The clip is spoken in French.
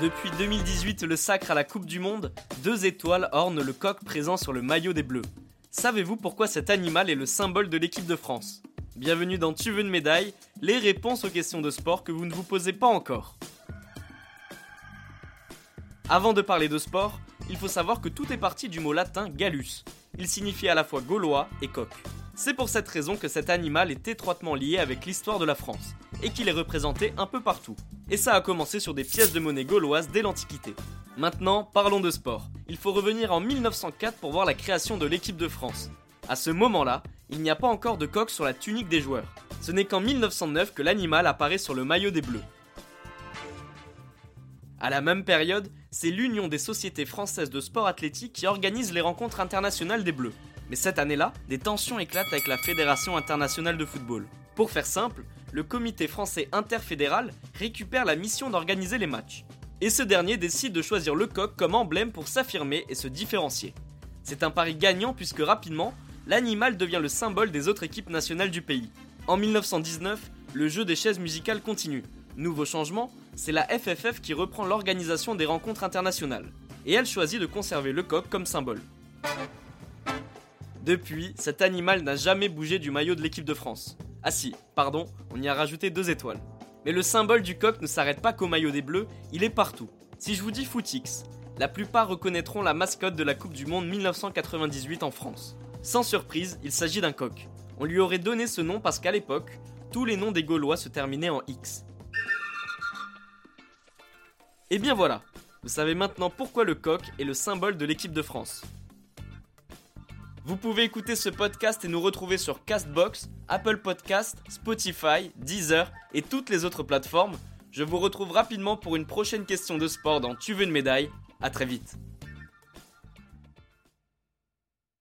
Depuis 2018, le sacre à la Coupe du Monde, deux étoiles ornent le coq présent sur le maillot des Bleus. Savez-vous pourquoi cet animal est le symbole de l'équipe de France? Bienvenue dans Tu veux une médaille, les réponses aux questions de sport que vous ne vous posez pas encore. Avant de parler de sport, il faut savoir que tout est parti du mot latin gallus. Il signifie à la fois gaulois et coq. C'est pour cette raison que cet animal est étroitement lié avec l'histoire de la France, et qu'il est représenté un peu partout. Et ça a commencé sur des pièces de monnaie gauloises dès l'Antiquité. Maintenant, parlons de sport. Il faut revenir en 1904 pour voir la création de l'équipe de France. À ce moment-là, il n'y a pas encore de coq sur la tunique des joueurs. Ce n'est qu'en 1909 que l'animal apparaît sur le maillot des Bleus. À la même période, c'est l'Union des sociétés françaises de sport athlétique qui organise les rencontres internationales des Bleus. Mais cette année-là, des tensions éclatent avec la Fédération internationale de football. Pour faire simple, le comité français interfédéral récupère la mission d'organiser les matchs. Et ce dernier décide de choisir le coq comme emblème pour s'affirmer et se différencier. C'est un pari gagnant puisque rapidement, l'animal devient le symbole des autres équipes nationales du pays. En 1919, le jeu des chaises musicales continue. Nouveau changement, c'est la FFF qui reprend l'organisation des rencontres internationales. Et elle choisit de conserver le coq comme symbole. Depuis, cet animal n'a jamais bougé du maillot de l'équipe de France. Ah si, pardon, on y a rajouté deux étoiles. Mais le symbole du coq ne s'arrête pas qu'au maillot des Bleus, il est partout. Si je vous dis Footix, la plupart reconnaîtront la mascotte de la Coupe du Monde 1998 en France. Sans surprise, il s'agit d'un coq. On lui aurait donné ce nom parce qu'à l'époque, tous les noms des Gaulois se terminaient en X. Et bien voilà, vous savez maintenant pourquoi le coq est le symbole de l'équipe de France. Vous pouvez écouter ce podcast et nous retrouver sur Castbox, Apple Podcast, Spotify, Deezer et toutes les autres plateformes. Je vous retrouve rapidement pour une prochaine question de sport dans Tu veux une médaille. À très vite.